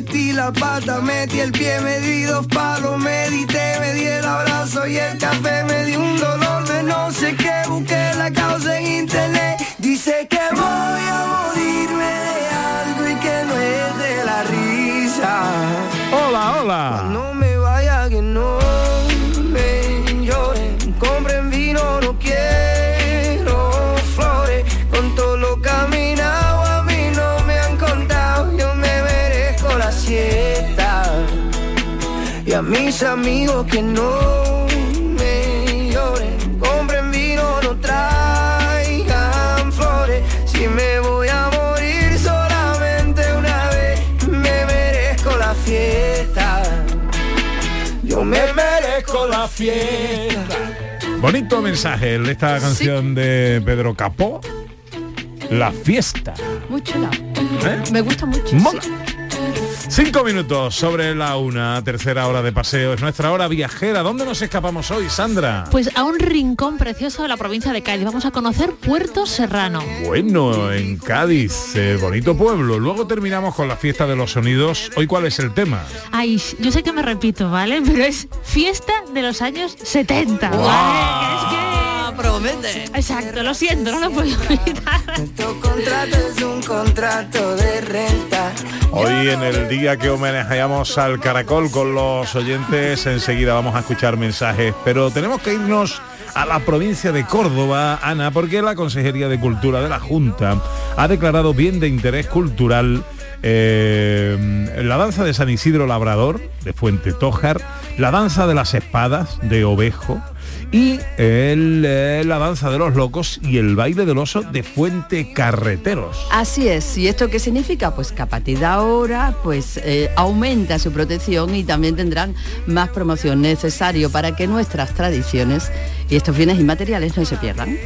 metí la pata, metí el pie, me di dos palos, medité, me di el abrazo y el café, me di un dolor de no sé qué, busqué la causa en internet, dice que voy a morirme de algo y que no es de la risa. Hola, hola. Mis amigos que no me lloren, compren vino, no traigan flores, si me voy a morir solamente una vez, me merezco la fiesta. Yo me merezco la fiesta. Bonito mensaje de esta canción de Pedro Capó. La fiesta. Muy chula. ¿Eh? Me gusta mucho. Mola. sí. Cinco minutos sobre la una, tercera hora de paseo. Es nuestra hora viajera. ¿Dónde nos escapamos hoy, Sandra? Pues a un rincón precioso de la provincia de Cádiz. Vamos a conocer Puerto Serrano. Bueno, en Cádiz, eh, bonito pueblo. Luego terminamos con la fiesta de los sonidos. Hoy, ¿cuál es el tema? Ay, yo sé que me repito, ¿vale? Pero es fiesta de los años 70. ¿vale? Que es que- Promete. Exacto, lo siento, no lo puedo evitar. Tu contrato es un contrato de renta. Hoy en el día que homenajeamos al caracol con los oyentes, enseguida vamos a escuchar mensajes, pero tenemos que irnos a la provincia de Córdoba, Ana, porque la Consejería de Cultura de la Junta ha declarado bien de interés cultural eh, la danza de San Isidro Labrador, de Fuente Tójar, la danza de las espadas, de Ovejo, y el, eh, la danza de los locos y el baile del oso de Fuente Carreteros. Así es, ¿y esto qué significa? Pues que de ahora pues eh, aumenta su protección y también tendrán más promoción necesario para que nuestras tradiciones y estos bienes inmateriales no se pierdan.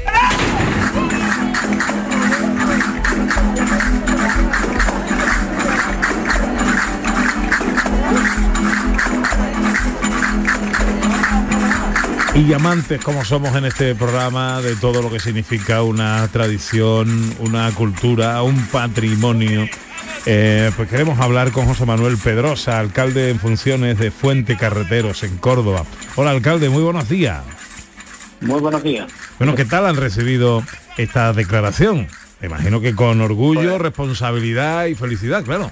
Y amantes como somos en este programa de todo lo que significa una tradición, una cultura, un patrimonio, eh, pues queremos hablar con José Manuel Pedrosa, alcalde en funciones de Fuente Carreteros en Córdoba. Hola alcalde, muy buenos días. Muy buenos días. Bueno, ¿qué tal han recibido esta declaración? Me imagino que con orgullo, responsabilidad y felicidad, claro.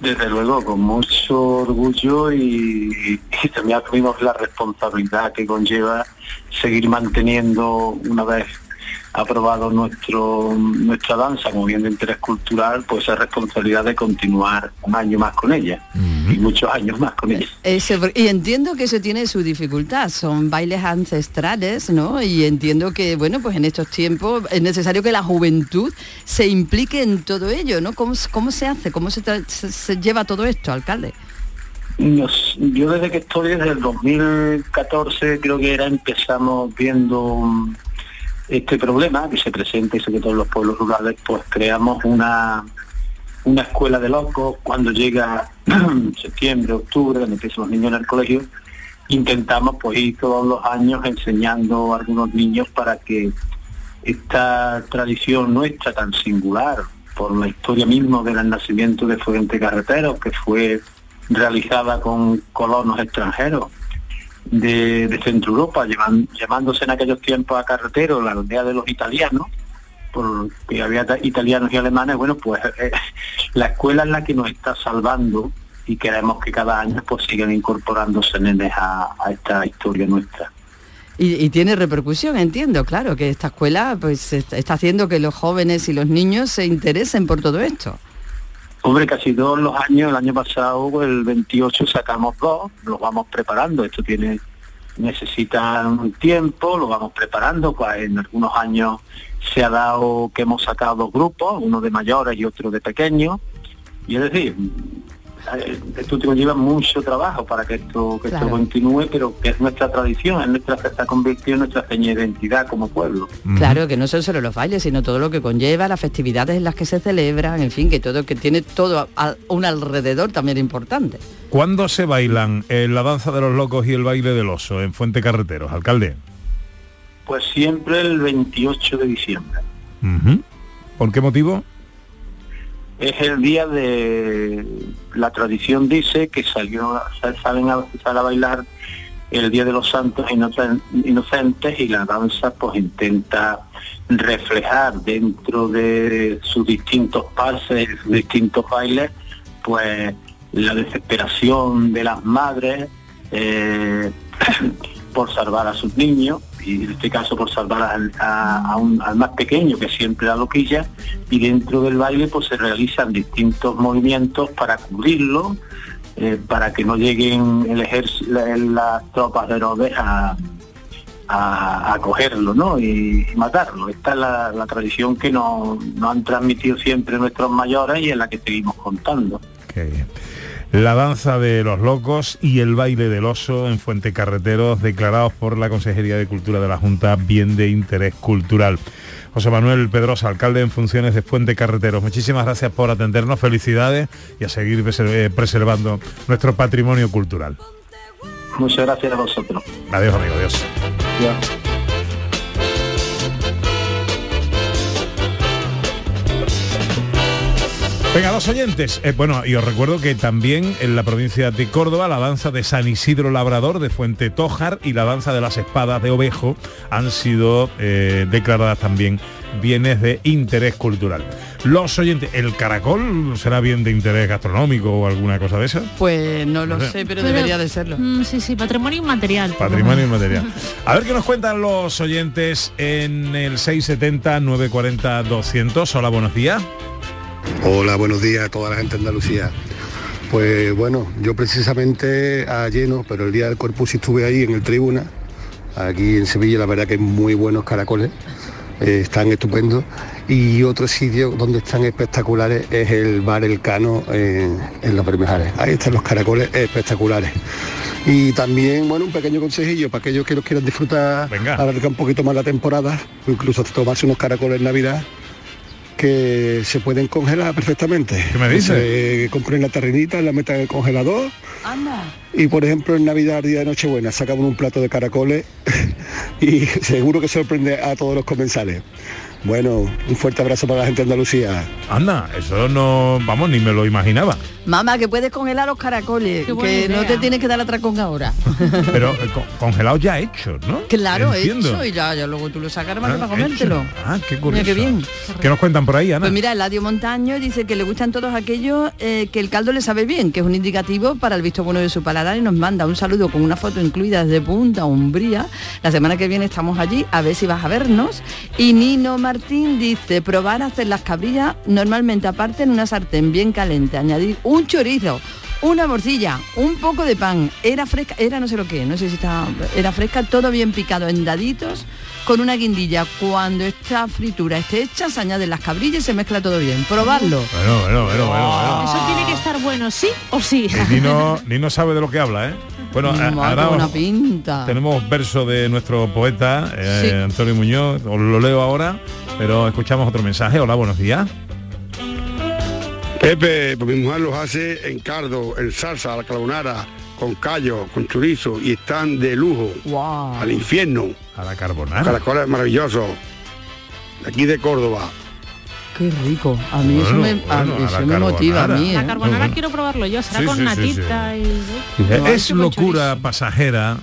Desde luego, con mucho orgullo y, también asumimos la responsabilidad que conlleva seguir manteniendo una vez aprobado nuestro nuestra danza como bien de interés cultural, pues esa responsabilidad de continuar un año más con ella y muchos años más con ella. Ese- y entiendo que eso tiene su dificultad, son bailes ancestrales, ¿no? Y entiendo que, bueno, pues en estos tiempos es necesario que la juventud se implique en todo ello, ¿no? ¿Cómo, cómo se hace? ¿Cómo se, se- se lleva todo esto, alcalde? Nos- yo desde que estoy, desde el 2014 creo que era, empezamos viendo este problema que se presenta y sobre todo en los pueblos rurales, pues creamos una, una escuela de locos. Cuando llega septiembre, octubre, cuando empiezan los niños en el colegio, intentamos pues ir todos los años enseñando a algunos niños para que esta tradición nuestra tan singular por la historia misma del nacimiento de Fuente Carreteros, que fue realizada con colonos extranjeros de, Centro Europa, llevan- llamándose en aquellos tiempos a carretero la aldea de los italianos, porque había ta- italianos y alemanes, bueno, pues eh, la escuela es la que nos está salvando y queremos que cada año pues sigan incorporándose nenes a, esta historia nuestra. Y, y tiene repercusión, entiendo, claro, que esta escuela pues est- está haciendo que los jóvenes y los niños se interesen por todo esto. Hombre, casi todos los años, el año pasado, el 28 sacamos dos, los vamos preparando, esto tiene necesita un tiempo, lo vamos preparando, pues en algunos años se ha dado que hemos sacado dos grupos, uno de mayores y otro de pequeños, y es decir, esto te lleva mucho trabajo para que esto que Claro. esto continúe, pero que es nuestra tradición, es nuestra convertido en nuestra seña de identidad como pueblo. Claro, que no son solo los bailes, sino todo lo que conlleva, las festividades en las que se celebran, en fin, que todo que tiene todo a- a- un alrededor también importante. ¿Cuándo se bailan eh, la danza de los locos y el baile del oso en Fuente Carreteros, alcalde? Pues siempre el 28 de diciembre. ¿Por qué motivo? Es el día de la tradición dice que salió sal- salen a, sale a bailar el día de los santos inocen- inocentes y la danza pues intenta reflejar dentro de sus distintos pases, sus distintos bailes, pues la desesperación de las madres eh, por salvar a sus niños y en este caso por salvar al, más pequeño que siempre la loquilla y dentro del baile pues se realizan distintos movimientos para cubrirlo eh, para que no lleguen el ejército las tropas de Herodes a, a, cogerlo ¿no? y, matarlo. Esta es la, la tradición que nos, han transmitido siempre nuestros mayores y en la que seguimos contando. La danza de los locos y el baile del oso en Fuente Carreteros, declarados por la Consejería de Cultura de la Junta bien de interés cultural. José Manuel Pedrosa, alcalde en funciones de Fuente Carreteros, muchísimas gracias por atendernos, felicidades y a seguir eh, preservando nuestro patrimonio cultural. Muchas gracias a vosotros. Adiós, amigo, adiós. Venga, los oyentes. Eh, bueno, y os recuerdo que también en la provincia de Córdoba la danza de San Isidro Labrador de Fuente Tójar y la danza de las espadas de Ovejo han sido eh, declaradas también bienes de interés cultural. Los oyentes, ¿el caracol será bien de interés gastronómico o alguna cosa de esa? Pues no lo No sé. sé, pero Pero- debería de serlo. Mm, sí, sí, patrimonio inmaterial. Patrimonio inmaterial. A ver qué nos cuentan los oyentes en el 670 940 200. Hola, buenos días. Hola, buenos días a toda la gente de Andalucía. Pues bueno, yo precisamente ayer no, pero el día del Corpus estuve ahí en el Tribuna, aquí en Sevilla, la verdad que muy buenos caracoles, eh, están estupendos. Y otro sitio donde están espectaculares es el Bar El Cano en, en Los Bermejares. Ahí están los caracoles espectaculares. Y también, bueno, un pequeño consejillo para aquellos que los quieran disfrutar, Venga. alargar un poquito más la temporada, incluso tomarse unos caracoles en Navidad, que se pueden congelar perfectamente. ¿Qué me dices? Se compren la tarrinita, la metan en el congelador Anda. y por ejemplo en Navidad, día de Nochebuena, sacamos un plato de caracoles y seguro que sorprende a todos los comensales. Bueno, un fuerte abrazo para la gente de Andalucía. Anda, eso no, vamos, ni me lo imaginaba. Mamá, que puedes congelar los caracoles, que no te tienes que dar atracón ahora. Pero eh, co- congelados ya hechos, ¿no? claro, Entiendo. hecho, y ya, ya luego tú lo sacas para, Ah, para comértelo. hecho. Ah, qué Mira curioso. qué bien. ¿Qué nos cuentan por ahí, Ana? Pues mira, Eladio Montaño dice que le gustan todos aquellos eh, que el caldo le sabe bien, que es un indicativo para el visto bueno de su paladar y nos manda un saludo con una foto incluida desde Punta Umbría. La semana que viene estamos allí, a ver si vas a vernos. Y Nino Martín dice, probar a hacer las cabrillas normalmente aparte en una sartén bien caliente, añadir un chorizo. Una morcilla, un poco de pan, era fresca, era no sé lo que, no sé si está, era fresca, todo bien picado en daditos, con una guindilla. Cuando esta fritura esté hecha, se añaden las cabrillas y se mezcla todo bien. Probarlo. Bueno, bueno, bueno, bueno, bueno. Eso tiene que estar bueno, sí o sí. Y Nino, Nino sabe de lo que habla, ¿eh? Bueno, ahora os- pinta. tenemos verso de nuestro poeta, eh, Sí. Antonio Muñoz, os lo leo ahora, pero escuchamos otro mensaje. Hola, buenos días. Pepe, pues mi mujer los hace en cardo, en salsa, a la carbonara, con callo, con chorizo y están de lujo. Wow. Al infierno. A la carbonara. Caracoles maravillosos. De aquí de Córdoba. Qué rico. A mí eso Bueno, me, a bueno, a eso la me motiva a mí. La ¿eh? carbonara Bueno. quiero probarlo yo, será Sí, con sí, sí, natita y... Eh, Ay, es locura chorizo. pasajera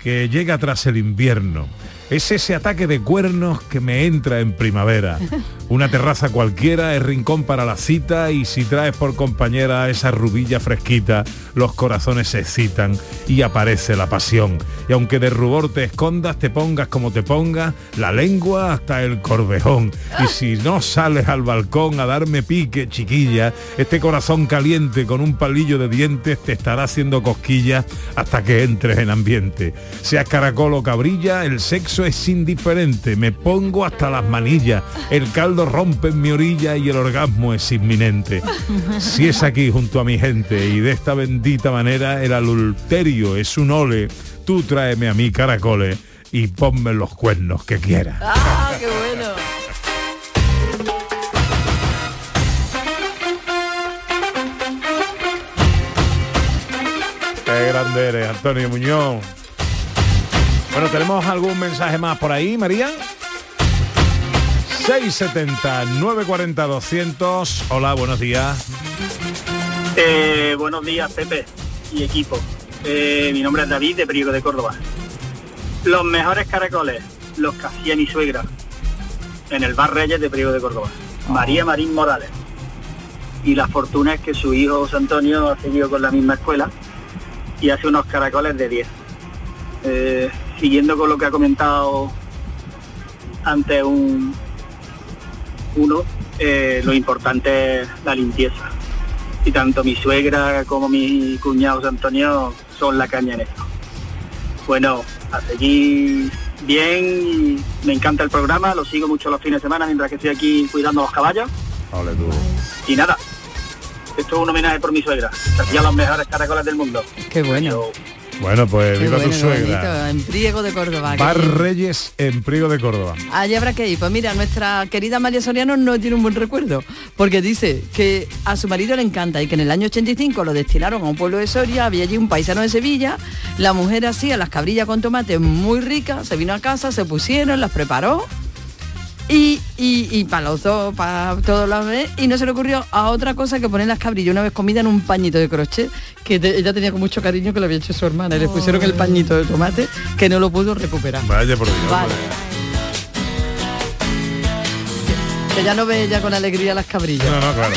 que llega tras el invierno. Es ese ataque de cuernos que me entra en primavera. Una terraza cualquiera es rincón para la cita y si traes por compañera esa rubilla fresquita, los corazones se excitan y aparece la pasión. Y aunque de rubor te escondas, te pongas como te pongas, la lengua hasta el corvejón. Y si no sales al balcón a darme pique, chiquilla, este corazón caliente con un palillo de dientes te estará haciendo cosquillas hasta que entres en ambiente. Seas caracol o cabrilla, el sexo sexo es indiferente, me pongo hasta las manillas, el caldo rompe en mi orilla y el orgasmo es inminente. Si es aquí junto a mi gente y de esta bendita manera el adulterio es un ole, tú tráeme a mí caracoles y ponme los cuernos que quieras. ¡Ah, qué bueno! Qué grande eres, Antonio Muñoz. Bueno, ¿tenemos algún mensaje más por ahí, María? 670 940 200. Hola, buenos días. Eh, buenos días, Pepe y equipo. Eh, mi nombre es David de Priego de Córdoba. Los mejores caracoles, los que hacía mi suegra en el Bar Reyes de Priego de Córdoba. María Marín Morales. Y la fortuna es que su hijo José Antonio ha seguido con la misma escuela y hace unos caracoles de 10. Eh, siguiendo con lo que ha comentado antes un, uno, eh, lo importante es la limpieza. Y tanto mi suegra como mi cuñado Antonio son la caña en esto. Bueno, a seguir bien me encanta el programa, lo sigo mucho los fines de semana mientras que estoy aquí cuidando los caballos. Tú. Y nada, esto es un homenaje por mi suegra, que hacía los mejores caracoles del mundo. Qué bueno. Bueno, pues Qué viva bueno, tu suegra. En Priego de Córdoba. Bar bien. Reyes en Priego de Córdoba. Allí habrá que ir. Pues mira, nuestra querida María Soriano no tiene un buen recuerdo, porque dice que a su marido le encanta y que en el año 85 lo destinaron a un pueblo de Soria, había allí un paisano de Sevilla, la mujer hacía las cabrillas con tomate muy ricas, se vino a casa, se pusieron, las preparó y, y, y para los dos, para todos los vez, y no se le ocurrió a otra cosa que poner las cabrillas una vez comida en un pañito de crochet, que te- ella tenía con mucho cariño que lo había hecho su hermana, y le pusieron el pañito de tomate que no lo pudo recuperar. Vaya por Dios. Vale. Que ya no ve ella con alegría las cabrillas. No, no, claro.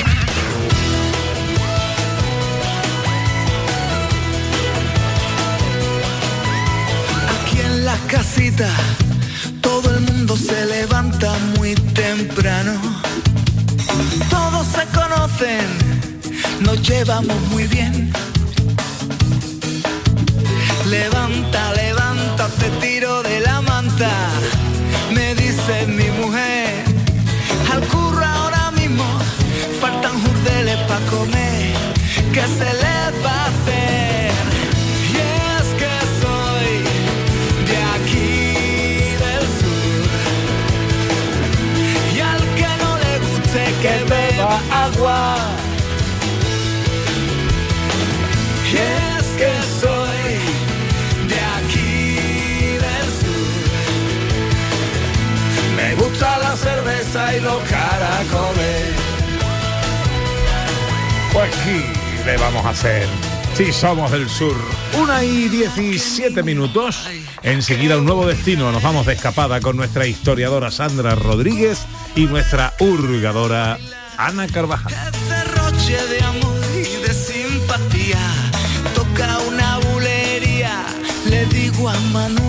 Aquí en la casita todo el mundo se levanta muy temprano. Todos se conocen, nos llevamos muy bien. Levanta, levanta, te tiro de la manta, me dice mi mujer. Al curro ahora mismo faltan jurdeles para comer. ¿Qué se y los caracoles. Pues aquí le vamos a hacer. Si somos del sur. Una y 17 minutos. Enseguida un nuevo destino. Nos vamos de escapada con nuestra historiadora Sandra Rodríguez y nuestra hurgadora Ana Carvajal. derroche de amor y de simpatía. Toca una bulería, le digo a Manuel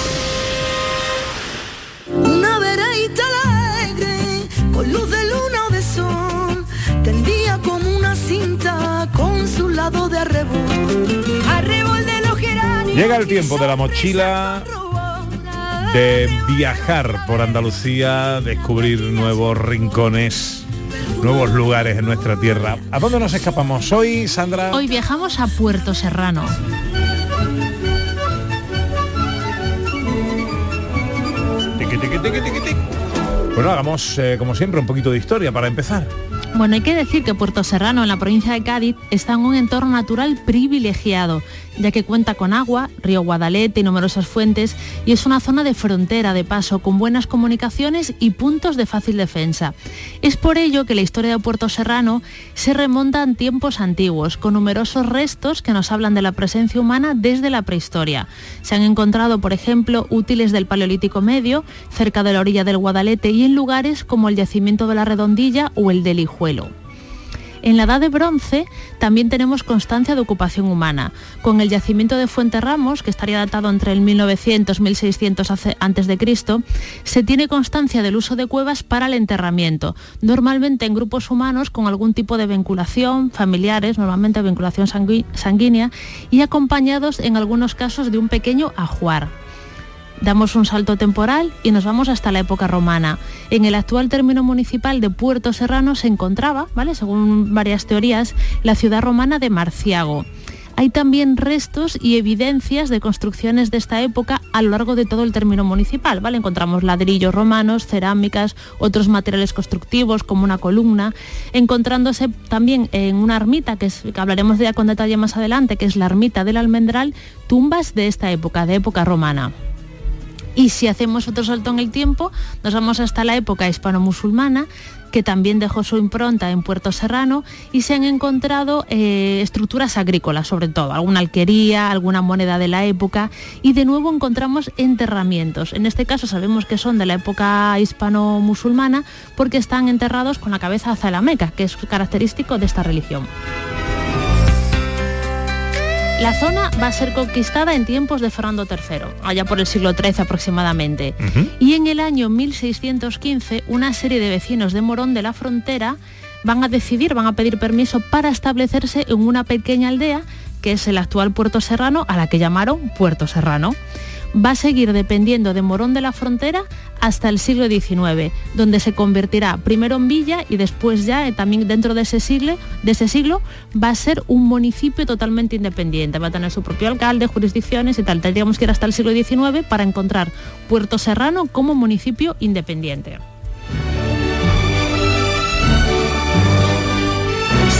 Con luz de luna o de sol, tendía como una cinta con su lado de arrebol. Arrebol de los geranios. Llega el tiempo de la mochila de viajar por Andalucía, descubrir nuevos rincones, nuevos lugares en nuestra tierra. ¿A dónde nos escapamos hoy, Sandra? Hoy viajamos a Puerto Serrano. Bueno, hagamos eh, como siempre un poquito de historia para empezar. Bueno, hay que decir que Puerto Serrano, en la provincia de Cádiz, está en un entorno natural privilegiado, ya que cuenta con agua, río Guadalete y numerosas fuentes, y es una zona de frontera de paso, con buenas comunicaciones y puntos de fácil defensa. Es por ello que la historia de Puerto Serrano se remonta en tiempos antiguos, con numerosos restos que nos hablan de la presencia humana desde la prehistoria. Se han encontrado, por ejemplo, útiles del Paleolítico Medio, cerca de la orilla del Guadalete y en lugares como el yacimiento de la Redondilla o el del En la Edad de Bronce también tenemos constancia de ocupación humana, con el yacimiento de Fuente Ramos, que estaría datado entre el 1900 y 1600 a.C., se tiene constancia del uso de cuevas para el enterramiento, normalmente en grupos humanos con algún tipo de vinculación, familiares, normalmente vinculación sanguínea, y acompañados en algunos casos de un pequeño ajuar. Damos un salto temporal y nos vamos hasta la época romana. En el actual término municipal de Puerto Serrano se encontraba, ¿vale? según varias teorías, la ciudad romana de Marciago. Hay también restos y evidencias de construcciones de esta época a lo largo de todo el término municipal. ¿vale? Encontramos ladrillos romanos, cerámicas, otros materiales constructivos como una columna, encontrándose también en una ermita, que, es- que hablaremos de ella con detalle más adelante, que es la ermita del Almendral, tumbas de esta época, de época romana. Y si hacemos otro salto en el tiempo, nos vamos hasta la época hispano-musulmana, que también dejó su impronta en Puerto Serrano y se han encontrado eh, estructuras agrícolas, sobre todo, alguna alquería, alguna moneda de la época, y de nuevo encontramos enterramientos. En este caso sabemos que son de la época hispano-musulmana porque están enterrados con la cabeza hacia la Meca, que es característico de esta religión. La zona va a ser conquistada en tiempos de Fernando III, allá por el siglo XIII aproximadamente. Y en el año 1615, una serie de vecinos de Morón de la Frontera van a decidir, van a pedir permiso para establecerse en una pequeña aldea, que es el actual Puerto Serrano, a la que llamaron Puerto Serrano. Va a seguir dependiendo de Morón de la Frontera hasta el siglo XIX, donde se convertirá primero en villa y después ya eh, también dentro de ese siglo, de ese siglo va a ser un municipio totalmente independiente, va a tener su propio alcalde, jurisdicciones y tal. Tendríamos que ir hasta el siglo XIX para encontrar Puerto Serrano como municipio independiente.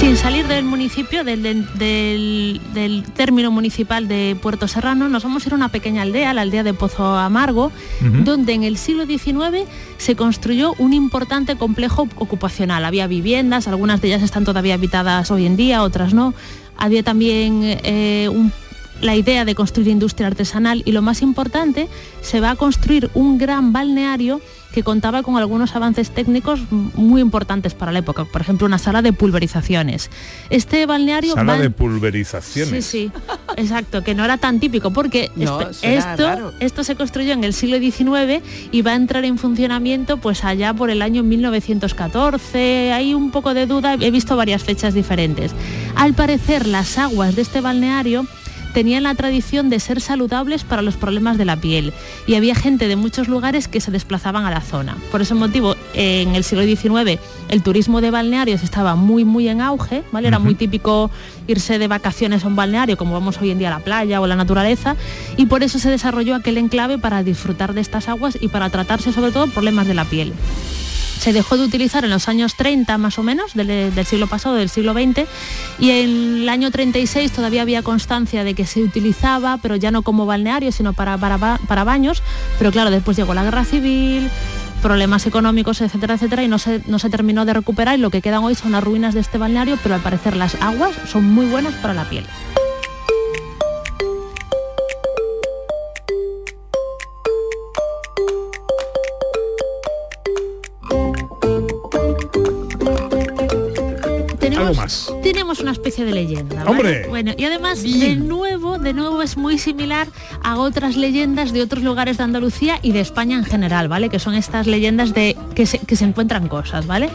Sin salir del municipio, del, del- del- del término municipal de Puerto Serrano, nos vamos a ir a una pequeña aldea, la aldea de Pozo Amargo, donde en el siglo XIX se construyó un importante complejo ocupacional. Había viviendas, algunas de ellas están todavía habitadas hoy en día, otras no. Había también eh, un- la idea de construir industria artesanal y lo más importante, se va a construir un gran balneario que contaba con algunos avances técnicos muy importantes para la época, por ejemplo una sala de pulverizaciones. Este balneario Sala de pulverizaciones. Sí, sí, exacto, que no era tan típico porque No, esto, suena esto, raro. esto se construyó en el siglo XIX y va a entrar en funcionamiento pues allá por el año 1914. Hay un poco de duda, he visto varias fechas diferentes. Al parecer las aguas de este balneario tenían la tradición de ser saludables para los problemas de la piel y había gente de muchos lugares que se desplazaban a la zona. Por ese motivo, en el siglo XIX el turismo de balnearios estaba muy muy en auge, ¿vale? Era muy típico irse de vacaciones a un balneario como vamos hoy en día a la playa o a la naturaleza y por eso se desarrolló aquel enclave para disfrutar de estas aguas y para tratarse sobre todo problemas de la piel se dejó de utilizar en los años 30 más o menos del, siglo pasado, del siglo XX, y en el año 36 todavía había constancia de que se utilizaba, pero ya no como balneario, sino para, para, para baños, pero claro, después llegó la guerra civil, problemas económicos, etcétera, etcétera, y no se, no se terminó de recuperar y lo que quedan hoy son las ruinas de este balneario, pero al parecer las aguas son muy buenas para la piel. Algo algo más. Tenemos una especie de leyenda. ¿vale? ¡Hombre! Bueno, y además, de nuevo, de nuevo es muy similar a otras leyendas de otros lugares de Andalucía y de España en general, ¿vale? Que son estas leyendas de que se, que se encuentran cosas, ¿vale?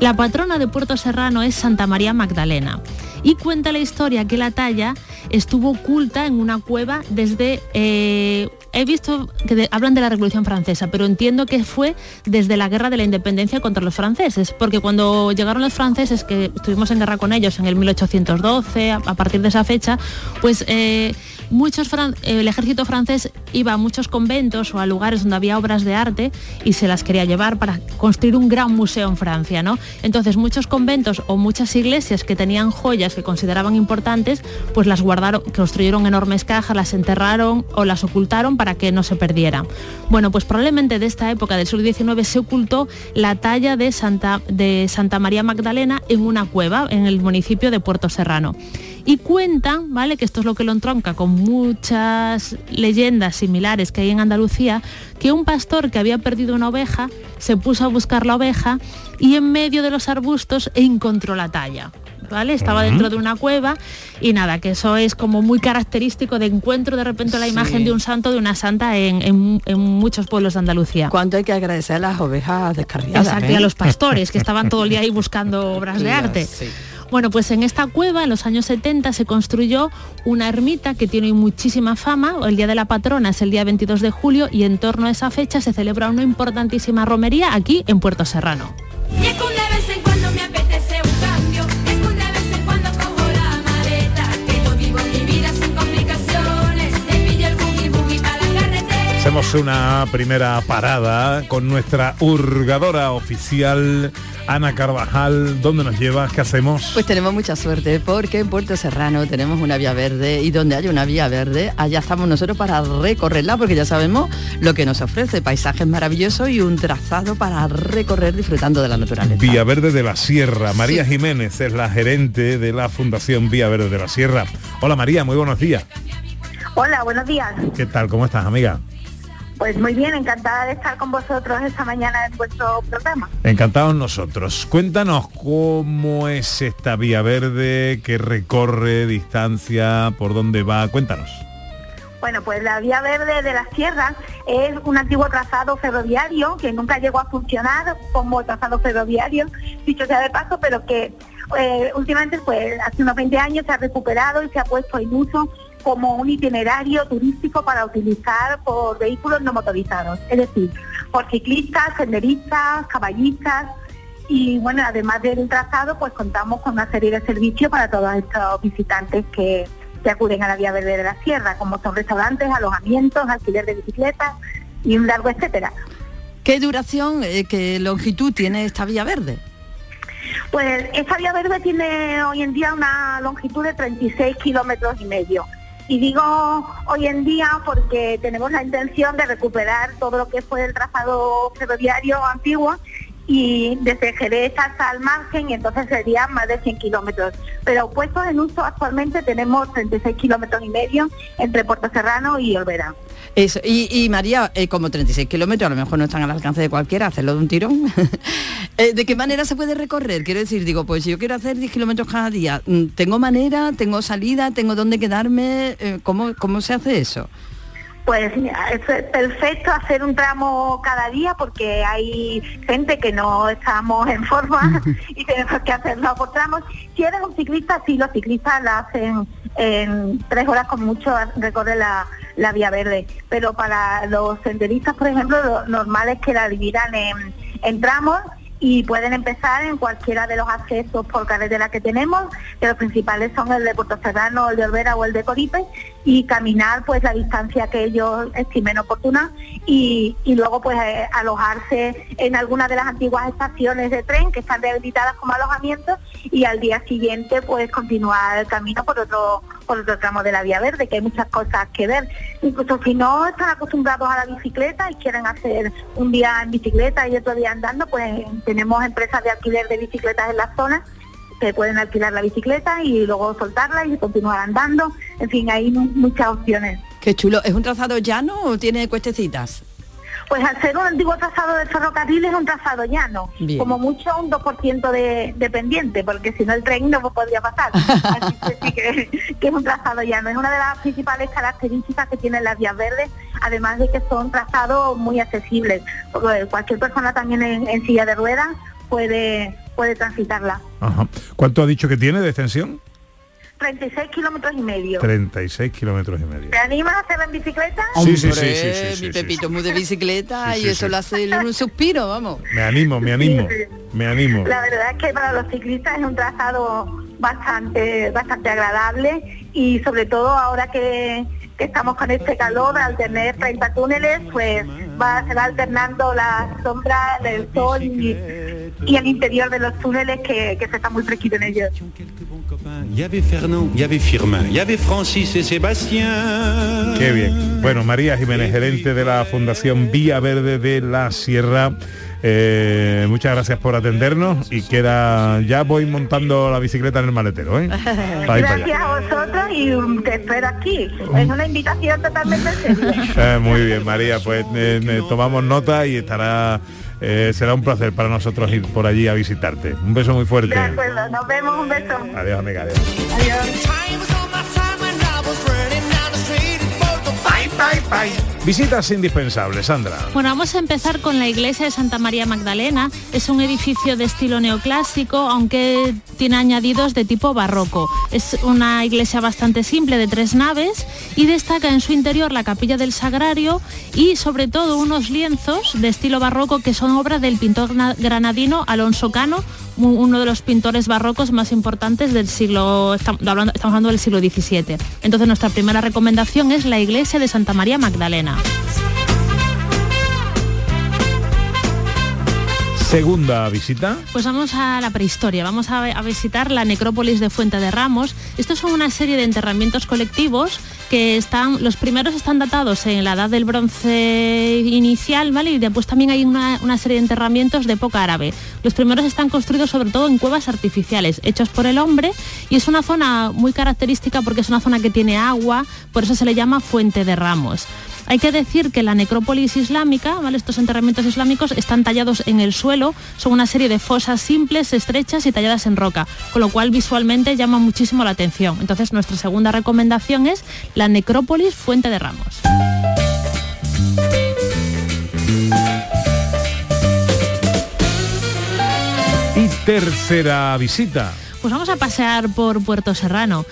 La patrona de Puerto Serrano es Santa María Magdalena y cuenta la historia que la talla estuvo oculta en una cueva desde eh, he visto que hablan de la Revolución Francesa, pero entiendo que fue desde la guerra de la independencia contra los franceses, porque cuando llegaron los franceses, que estuvimos en guerra con ellos en el 1812, a, a partir de esa fecha, pues eh, muchos el ejército francés iba a muchos conventos o a lugares donde había obras de arte y se las quería llevar para construir un gran museo en Francia, ¿no? Entonces muchos conventos o muchas iglesias que tenían joyas que consideraban importantes, pues las guardaron, construyeron enormes cajas, las enterraron o las ocultaron para que no se perdieran. Bueno, pues probablemente de esta época del siglo XIX se ocultó la talla de Santa, de Santa María Magdalena en una cueva en el municipio de Puerto Serrano. Y cuentan, ¿vale? Que esto es lo que lo entronca con muchas leyendas similares que hay en Andalucía, que un pastor que había perdido una oveja se puso a buscar la oveja y en medio de los arbustos encontró la talla. ¿Vale? Estaba dentro de una cueva y nada, que eso es como muy característico de encuentro de repente la Sí. imagen de un santo, de una santa en, en- en muchos pueblos de Andalucía. Cuánto hay que agradecer a las ovejas descarriadas. Exacto, y ¿eh? a los pastores que estaban todo el día ahí buscando obras de arte. sí. Bueno, pues en esta cueva en los años 70 se construyó una ermita que tiene muchísima fama. El Día de la Patrona es el día 22 de julio y en torno a esa fecha se celebra una importantísima romería aquí en Puerto Serrano. Hacemos una primera parada con nuestra hurgadora oficial, Ana Carvajal. ¿Dónde nos llevas? ¿Qué hacemos? Pues tenemos mucha suerte porque en Puerto Serrano tenemos una vía verde y donde hay una vía verde, allá estamos nosotros para recorrerla porque ya sabemos lo que nos ofrece, paisajes maravillosos y un trazado para recorrer disfrutando de la naturaleza. Vía Verde de la Sierra. María Jiménez es la gerente de la Fundación Vía Verde de la Sierra. Hola María, muy buenos días. Hola, buenos días. ¿Qué tal? ¿Cómo estás, amiga? Pues muy bien, encantada de estar con vosotros esta mañana en vuestro programa. Encantados nosotros. Cuéntanos cómo es esta Vía Verde, qué recorre, distancia, por dónde va. Cuéntanos. Bueno, pues la vía verde de la sierra es un antiguo trazado ferroviario que nunca llegó a funcionar como trazado ferroviario, dicho sea de paso, pero que eh, últimamente, pues hace unos 20 años se ha recuperado y se ha puesto en uso como un itinerario turístico para utilizar por vehículos no motorizados, es decir, por ciclistas, senderistas, caballistas y bueno, además del trazado, pues contamos con una serie de servicios para todos estos visitantes que, que acuden a la Vía Verde de la Sierra, como son restaurantes, alojamientos, alquiler de bicicletas y un largo etcétera. ¿Qué duración, eh, qué longitud tiene esta vía verde? Pues esta vía verde tiene hoy en día una longitud de 36 kilómetros y medio. Y digo hoy en día porque tenemos la intención de recuperar todo lo que fue el trazado ferroviario antiguo y desde Jerez hasta el margen y entonces serían más de 100 kilómetros. Pero puestos en uso actualmente tenemos 36 kilómetros y medio entre Puerto Serrano y Olvera. Eso. Y, y, María, eh, como 36 kilómetros, a lo mejor no están al alcance de cualquiera, hacerlo de un tirón. Eh, ¿De qué manera se puede recorrer? Quiero decir, digo, pues si yo quiero hacer 10 kilómetros cada día, mm, ¿tengo manera, tengo salida, tengo dónde quedarme? Eh, ¿cómo, ¿Cómo se hace eso? Pues es perfecto hacer un tramo cada día porque hay gente que no estamos en forma y tenemos que hacerlo por tramos. Si eres un ciclista, sí, los ciclistas la hacen en tres horas con mucho recorre la, la vía verde. Pero para los senderistas, por ejemplo, lo normal es que la dividan en, en tramos y pueden empezar en cualquiera de los accesos por carretera que tenemos, que los principales son el de Puerto Serrano, el de Olvera o el de Coripe, y caminar pues la distancia que ellos estimen oportuna y, y luego pues eh, alojarse en alguna de las antiguas estaciones de tren que están rehabilitadas como alojamiento y al día siguiente pues continuar el camino por otro por otro tramo de la vía verde, que hay muchas cosas que ver. Incluso si no están acostumbrados a la bicicleta y quieren hacer un día en bicicleta y otro día andando, pues tenemos empresas de alquiler de bicicletas en la zona que pueden alquilar la bicicleta y luego soltarla y continuar andando. En fin, hay muchas opciones. Qué chulo. ¿Es un trazado llano o tiene cuestecitas? Pues al ser un antiguo trazado de ferrocarril es un trazado llano, Bien. como mucho un 2% de, de pendiente, porque si no el tren no podría pasar. Así que sí que, que es un trazado llano. Es una de las principales características que tienen las vías verdes, además de que son trazados muy accesibles. Cualquier persona también en, en silla de ruedas puede, puede transitarla. Ajá. ¿Cuánto ha dicho que tiene de extensión? 36 kilómetros y medio. 36 kilómetros y medio. ¿Te animas a hacerlo en bicicleta? Sí, sí, sí, sí, mi Pepito muy de bicicleta Sí, y sí, eso sí. lo hace en un suspiro, vamos. Me animo, me animo, me animo. La verdad es que para los ciclistas es un trazado bastante, bastante agradable y sobre todo ahora que, que estamos con este calor, al tener 30 túneles, pues va, se va alternando la sombra del sol y, y el interior de los túneles que, que se está muy fresquito en ellos. Il y avait Fernand, il y avait Firmin, il y avait Francis et Sébastien. Qué bien. Bueno, María Jiménez, gerente de la Fundación Vía Verde de la Sierra. Eh, muchas gracias por atendernos y queda ya voy montando la bicicleta en el maletero, ¿eh? Gracias a vosotros y um, te espero aquí. Es una invitación totalmente. Eh, muy bien, María, pues eh, tomamos nota y estará será un placer para nosotros ir por allí a visitarte. Un beso muy fuerte. De acuerdo, nos vemos, un beso. Adiós, amiga. Adiós. Visitas indispensables, Sandra. Bueno, vamos a empezar con la iglesia de Santa María Magdalena. Es un edificio de estilo neoclásico, aunque tiene añadidos de tipo barroco. Es una iglesia bastante simple de tres naves y destaca en su interior la capilla del Sagrario y sobre todo unos lienzos de estilo barroco que son obra del pintor na- granadino Alonso Cano, uno de los pintores barrocos más importantes del siglo, estamos hablando del siglo XVII. Entonces nuestra primera recomendación es la iglesia de Santa María Magdalena. Segunda visita. Pues vamos a la prehistoria, vamos a, visitar la necrópolis de Fuente de Ramos. Estos son una serie de enterramientos colectivos que están, los primeros están datados en la edad del bronce inicial, ¿vale? Y después también hay una, una serie de enterramientos de época árabe. Los primeros están construidos sobre todo en cuevas artificiales, hechos por el hombre, y es una zona muy característica porque es una zona que tiene agua, por eso se le llama Fuente de Ramos. Hay que decir que la necrópolis islámica, ¿vale? estos enterramientos islámicos están tallados en el suelo, son una serie de fosas simples, estrechas y talladas en roca, con lo cual visualmente llama muchísimo la atención. Entonces nuestra segunda recomendación es la necrópolis Fuente de Ramos. Y tercera visita. Pues vamos a pasear por Puerto Serrano.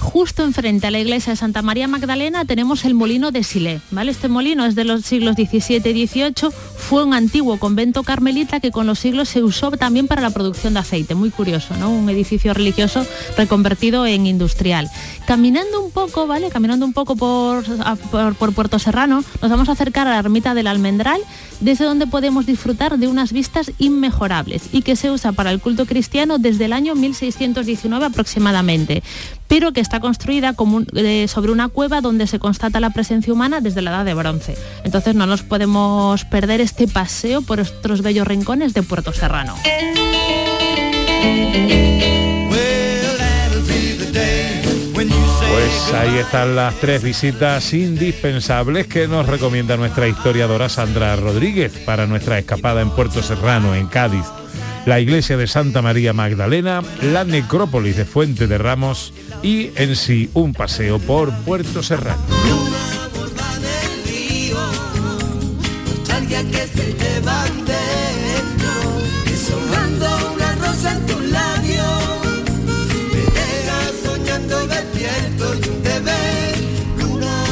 Justo enfrente a la iglesia de Santa María Magdalena tenemos el molino de Silé, ¿vale? Este molino es de los siglos XVII y XVIII, fue un antiguo convento carmelita que con los siglos se usó también para la producción de aceite, muy curioso, ¿no? Un edificio religioso reconvertido en industrial. Caminando un poco, ¿vale? Caminando un poco por, por, por Puerto Serrano, nos vamos a acercar a la ermita del Almendral, desde donde podemos disfrutar de unas vistas inmejorables y que se usa para el culto cristiano desde el año 1619 aproximadamente, pero que está construida sobre una cueva donde se constata la presencia humana desde la edad de bronce. Entonces no nos podemos perder este paseo por estos bellos rincones de Puerto Serrano. Pues ahí están las tres visitas indispensables que nos recomienda nuestra historiadora Sandra Rodríguez para nuestra escapada en Puerto Serrano, en Cádiz. La iglesia de Santa María Magdalena, la necrópolis de Fuente de Ramos y en sí un paseo por Puerto Serrano.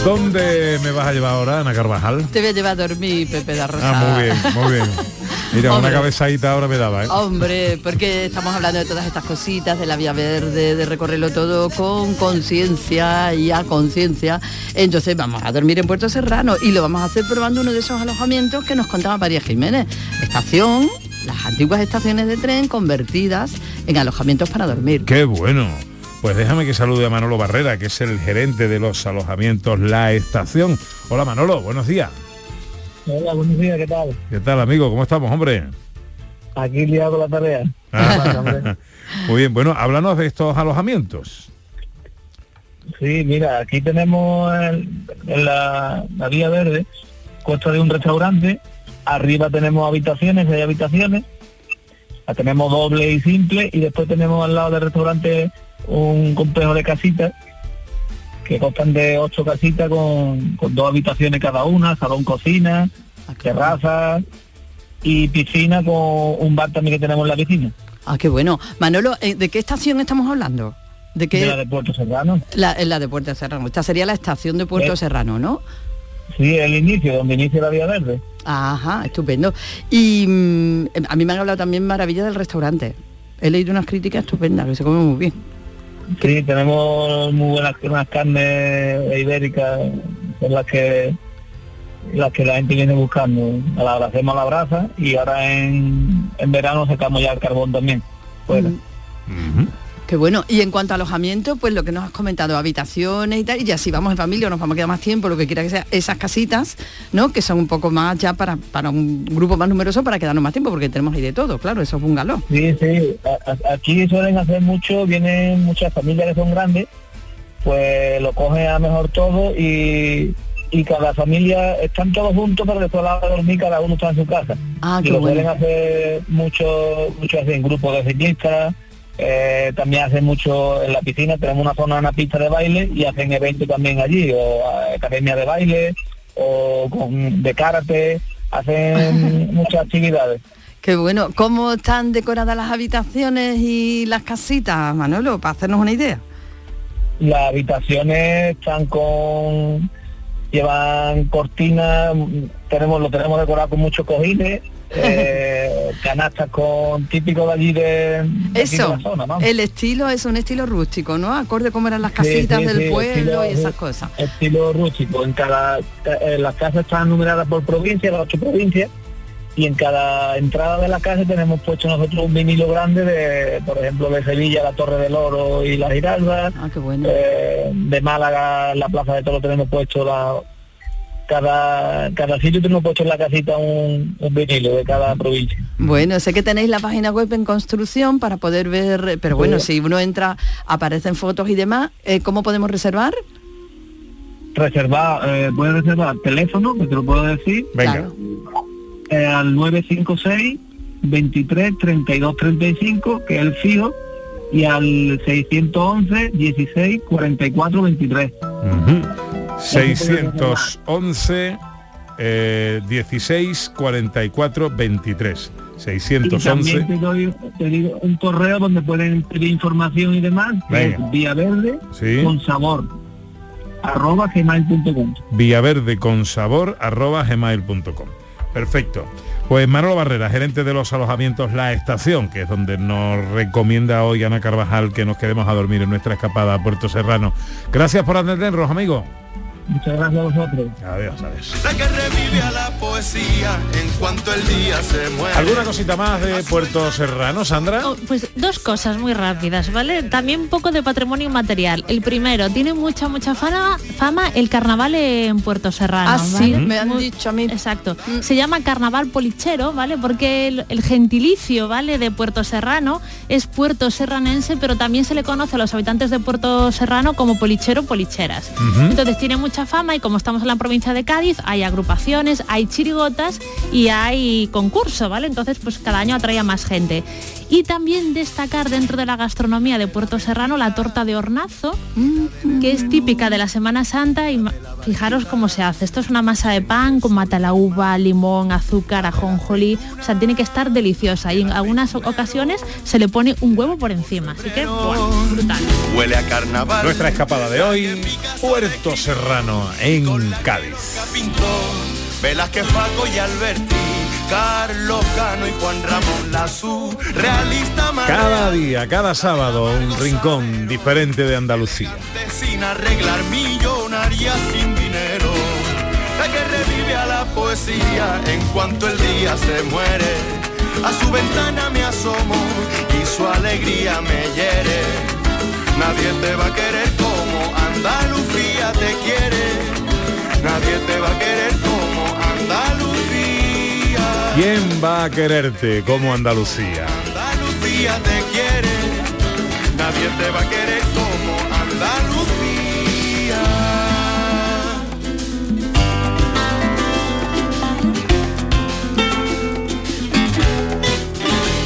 ¿Dónde me vas a llevar ahora, Ana Carvajal? Te voy a llevar a dormir, Pepe Rosa. Ah, muy bien, muy bien. Mira, Hombre. una cabezadita ahora me daba, ¿eh? Hombre, porque estamos hablando de todas estas cositas, de la vía verde, de recorrerlo todo con conciencia y a conciencia. Entonces vamos a dormir en Puerto Serrano y lo vamos a hacer probando uno de esos alojamientos que nos contaba María Jiménez. Estación, las antiguas estaciones de tren convertidas en alojamientos para dormir. Qué bueno. Pues déjame que salude a Manolo Barrera, que es el gerente de los alojamientos La Estación. Hola Manolo, buenos días. Hola, buenos días, ¿qué tal? ¿Qué tal amigo? ¿Cómo estamos, hombre? Aquí liado la tarea. Ah, Muy bien, bueno, háblanos de estos alojamientos. Sí, mira, aquí tenemos en la, la vía verde costa de un restaurante, arriba tenemos habitaciones, hay habitaciones, la tenemos doble y simple, y después tenemos al lado del restaurante un complejo de casitas que constan de ocho casitas con, con dos habitaciones cada una, salón cocina, terraza y piscina con un bar también que tenemos en la piscina. Ah, qué bueno. Manolo, eh, ¿de qué estación estamos hablando? ¿De qué? De la de Puerto Serrano. La, en la de Puerto Serrano. Esta sería la estación de Puerto Eh. Serrano, ¿no? Sí, el inicio, donde inicia la Vía Verde. Ajá, estupendo. Y mm, a mí me han hablado también maravilla del restaurante. He leído unas críticas estupendas, que se come muy bien. Sí, tenemos muy buenas unas carnes ibéricas, son las que las que la gente viene buscando. La hacemos a la brasa y ahora en, en verano sacamos ya el carbón también. Fuera. Qué bueno. Y en cuanto a alojamiento, pues lo que nos has comentado, habitaciones y tal, y ya si vamos en familia o nos vamos a quedar más tiempo, lo que quiera que sea, esas casitas, ¿no? Que son un poco más ya para, para un grupo más numeroso para quedarnos más tiempo, porque tenemos ahí de todo, claro, esos bungalows. Sí, sí. A- a- aquí suelen hacer mucho, vienen muchas familias que son grandes, pues lo cogen a mejor todo y, y cada familia están todos juntos, pero después a la hora de dormir cada uno está en su casa. Ah, y qué lo bueno. suelen hacer mucho, mucho así en grupos de ciclistas, eh, también hacen mucho en la piscina, tenemos una zona, una pista de baile y hacen eventos también allí, o eh, academia de baile, o con, de karate, hacen muchas actividades. Qué bueno. ¿Cómo están decoradas las habitaciones y las casitas, Manolo, para hacernos una idea? Las habitaciones están con llevan cortinas, tenemos lo tenemos decorado con muchos cojines, eh, canastas con típicos de allí de, de Eso, la zona, el estilo es un estilo rústico, ¿no? Acorde como eran las casitas sí, del sí, pueblo estilo- y esas cosas. Estilo rústico. En cada eh, las casas están numeradas por provincia, las ocho provincias, y en cada entrada de la casa tenemos puesto nosotros un vinilo grande de, por ejemplo, de Sevilla, la Torre del Oro y la Giralda. Ah, bueno. Eh, de Málaga, la Plaza de Toro tenemos puesto la cada cada sitio tenemos puesto en la casita un, un vinilo de cada provincia. Bueno, sé que tenéis la página web en construcción para poder ver, pero bueno, si uno entra, aparecen fotos y demás, eh, ¿cómo podemos reservar? Reservar, eh, puedes reservar teléfono, que te lo puedo decir. Venga. eh, al 956 23 32 35 que es el fijo y al 611 16 44 23 Ujú. 611 eh, 16 44 23 y 611 también te doy te digo un correo donde pueden pedir información y demás que Venga. es vía verde Sí. con sabor arroba gmail.com villaverde con sabor arroba gmail.com perfecto. Pues Manolo Barrera gerente de los alojamientos La Estación que es donde nos recomienda hoy Ana Carvajal que nos quedemos a dormir en nuestra escapada a Puerto Serrano. Gracias por atendernos amigo muchas gracias a vosotros adiós adiós La que revive a la poesía en cuanto el día se muere. ¿Alguna cosita más de Puerto Serrano, Sandra? Oh, pues dos cosas muy rápidas, ¿vale? También un poco de patrimonio inmaterial. El primero, tiene mucha, mucha fama, fama el carnaval en Puerto Serrano. Ah, sí, ¿vale? me han Muy- dicho a mí. Exacto. Se llama carnaval polichero, ¿vale? Porque el, el gentilicio, ¿vale? De Puerto Serrano es puerto serranense, pero también se le conoce a los habitantes de Puerto Serrano como polichero, policheras. Entonces tiene mucha fama y como estamos en la provincia de Cádiz, hay agrupaciones, hay chirigotas y hay concurso, ¿vale? Entonces pues cada año atrae a más gente. Y también destacar dentro de la gastronomía de Puerto Serrano la torta de hornazo, que es típica de la Semana Santa y fijaros cómo se hace. Esto es una masa de pan con mata la uva, limón, azúcar, ajonjolí, o sea, tiene que estar deliciosa y en algunas ocasiones se le pone un huevo por encima, así que ¡buah! brutal. Huele a carnaval. Nuestra escapada de hoy, Puerto Serrano, en Cádiz. Velázquez, Paco y Alberti, Carlos Cano y Juan Ramón Lazú, realista Cada día, cada sábado, un rincón diferente de Andalucía. sin arreglar millonaria sin dinero. La que revive a la poesía en cuanto el día se muere. A su ventana me asomo y su alegría me hiere. Nadie te va a querer como Andalucía te quiere. Nadie te va a querer como Andalucía. ¿Quién va a quererte como Andalucía? Andalucía te quiere, nadie te va a querer como Andalucía.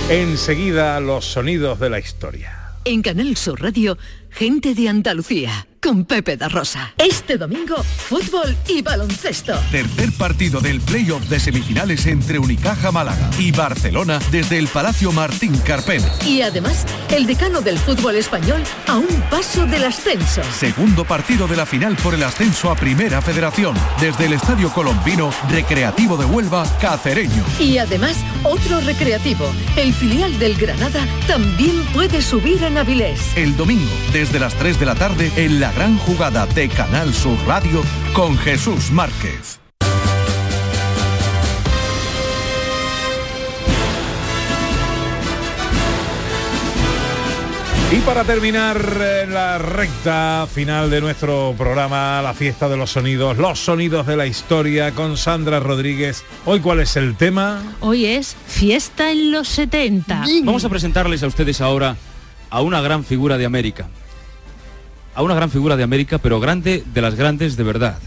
Enseguida los sonidos de la historia. En Canal Sur Radio gente de Andalucía, con Pepe da Rosa. Este domingo, fútbol y baloncesto. Tercer partido del playoff de semifinales entre Unicaja Málaga y Barcelona desde el Palacio Martín Carpena. Y además, el decano del fútbol español a un paso del ascenso. Segundo partido de la final por el ascenso a Primera Federación desde el Estadio Colombino Recreativo de Huelva Cacereño. Y además, otro recreativo. El filial del Granada también puede subir en Avilés. El domingo desde las 3 de la tarde en la gran jugada de Canal Sur Radio con Jesús Márquez. Y para terminar eh, la recta final de nuestro programa, la fiesta de los sonidos, los sonidos de la historia con Sandra Rodríguez. Hoy cuál es el tema? Hoy es fiesta en los 70. Vamos a presentarles a ustedes ahora a una gran figura de América. A una gran figura de América, pero grande de las grandes de verdad.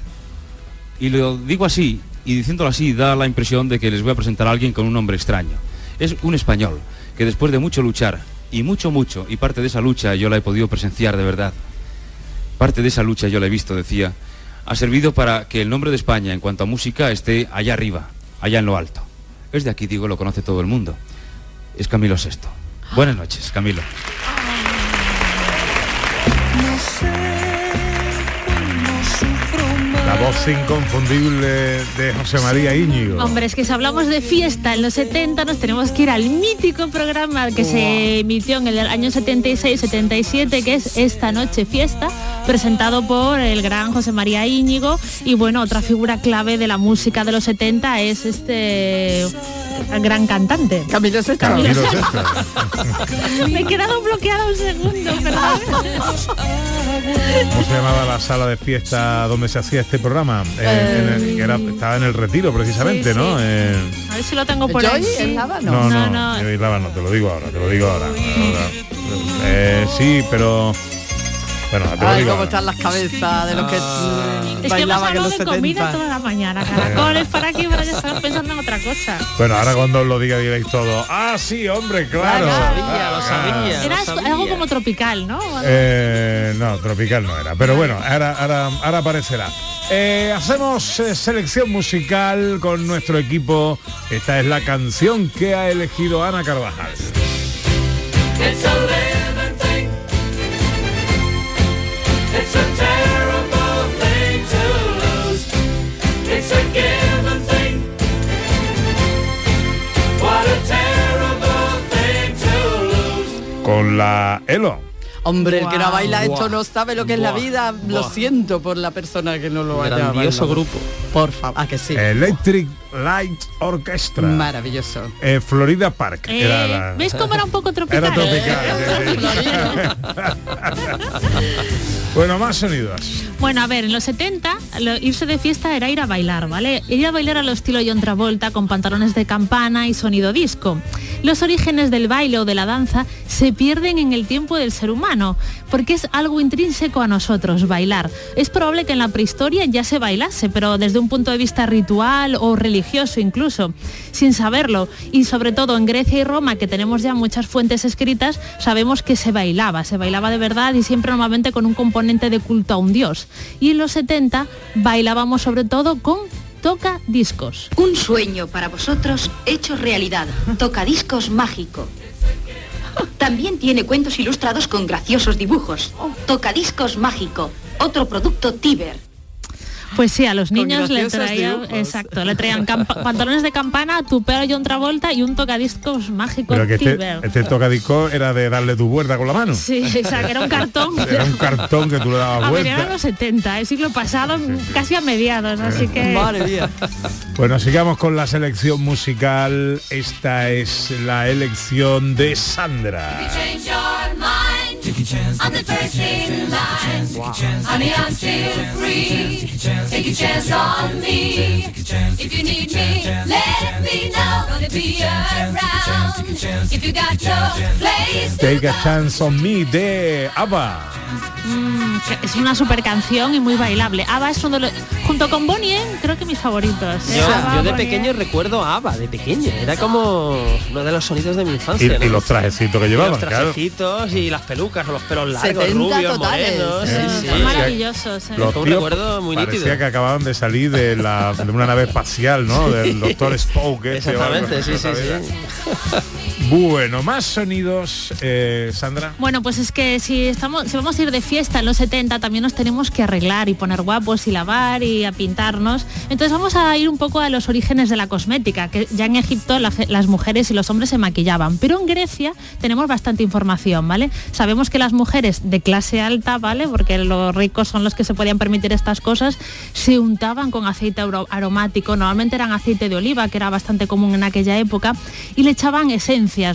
Y lo digo así, y diciéndolo así, da la impresión de que les voy a presentar a alguien con un nombre extraño. Es un español que después de mucho luchar, y mucho, mucho, y parte de esa lucha yo la he podido presenciar de verdad, parte de esa lucha yo la he visto, decía, ha servido para que el nombre de España en cuanto a música esté allá arriba, allá en lo alto. Es de aquí, digo, lo conoce todo el mundo. Es Camilo VI. Buenas noches, Camilo. Voz inconfundible de José María Íñigo. Hombre, es que si hablamos de fiesta en los 70 nos tenemos que ir al mítico programa que se emitió en el año 76-77, que es Esta Noche Fiesta, presentado por el gran José María Íñigo. Y bueno, otra figura clave de la música de los 70 es este gran cantante. Camilo Sesto. Camilo. Me he quedado bloqueada un segundo, perdón. ¿Cómo se llamaba la sala de fiesta donde se hacía este programa? Eh, en el- que era- estaba en el retiro precisamente, Sí, ¿no? sí. Eh, A ver si lo tengo por ¿Joy ahí. en Lava? no, no, no. eh, Lava no, te lo digo ahora, te lo digo ahora. ahora. Eh, sí, pero bueno, lo Ay, digo. cómo ahora. están las cabezas de los que mm, Es que hemos hablado de comida 70. toda la mañana. Caracoles para aquí, para allá, estaba pensando en otra cosa. Bueno, ahora cuando os lo diga diréis todo. Ah, sí, hombre, claro. Lo sabía, lo sabía. Era algo como tropical, ¿no? Eh, no, tropical no era. Pero bueno, ahora, ahora, ahora aparecerá. Eh, hacemos eh, selección musical con nuestro equipo. Esta es la canción que ha elegido Ana Carvajal. Con la Elo. Hombre, el que no baila esto guau, no sabe lo que es la vida. Lo siento por la persona que no lo haya Grandioso bailado. grupo. Por favor, a que sí. Electric Light Orchestra. Maravilloso. Eh, Florida Park. Eh, era la- ¿Ves cómo era un poco tropical? Era tropical. bueno, más sonidos. Bueno, a ver, en los 70 lo- irse de fiesta era ir a bailar, ¿vale? Ir a bailar al estilo John Travolta con pantalones de campana y sonido disco. Los orígenes del baile o de la danza se pierden en el tiempo del ser humano, porque es algo intrínseco a nosotros, bailar. Es probable que en la prehistoria ya se bailase, pero desde un punto de vista ritual o religioso incluso, sin saberlo. Y sobre todo en Grecia y Roma, que tenemos ya muchas fuentes escritas, sabemos que se bailaba, se bailaba de verdad y siempre normalmente con un componente de culto a un dios. Y en los 70 bailábamos sobre todo con toca discos. Un sueño para vosotros hecho realidad. Tocadiscos mágico. También tiene cuentos ilustrados con graciosos dibujos. Tocadiscos mágico. Otro producto Tiber. Pues sí, a los niños le traían, dibujos. exacto, le traían campa- pantalones de campana, tupeo John Travolta y un tocadiscos mágico Pero que este, este tocadisco era de darle tu vuelta con la mano. Sí, exacto, era un cartón. Era un cartón que tú le dabas A vuelta. los 70, el siglo pasado, casi a mediados, así que... Madre mía. Bueno, sigamos con la selección musical. Esta es la elección de Sandra. Your mind. I'm the first in line. Honey, I'm still free. Take a chance on me. If you need me, let me know. Gonna be around. If you got no place to Take a chance on me de ABBA. Mm, es una super canción y muy bailable. ABBA es uno de los, junto con Bonnie, creo que mis favoritos. Yo, ABBA, yo de Bonnie pequeño recuerdo a ABBA, de pequeño. Era como uno de los sonidos de mi Y, infancia. y ¿no? los trajecitos que Y llevaban, los claro. trajecitos y las pelucas o los pelos largos, 70 rubios, totales. morenos. Sí, sí. Son maravillosos. Los un tíos recuerdo muy parecía nítido. que acababan de salir de, la, de una nave espacial, ¿no? Del doctor Spock. este Exactamente, sí, sí, sí. Bueno, más sonidos, eh, Sandra. Bueno, pues es que si estamos, si vamos a ir de fiesta en los 70, también nos tenemos que arreglar y poner guapos y lavar y a pintarnos. Entonces vamos a ir un poco a los orígenes de la cosmética, que ya en Egipto las mujeres y los hombres se maquillaban, pero en Grecia tenemos bastante información, ¿vale? Sabemos que las mujeres de clase alta, ¿vale? Porque los ricos son los que se podían permitir estas cosas, se untaban con aceite aro- aromático, normalmente eran aceite de oliva, que era bastante común en aquella época, y le echaban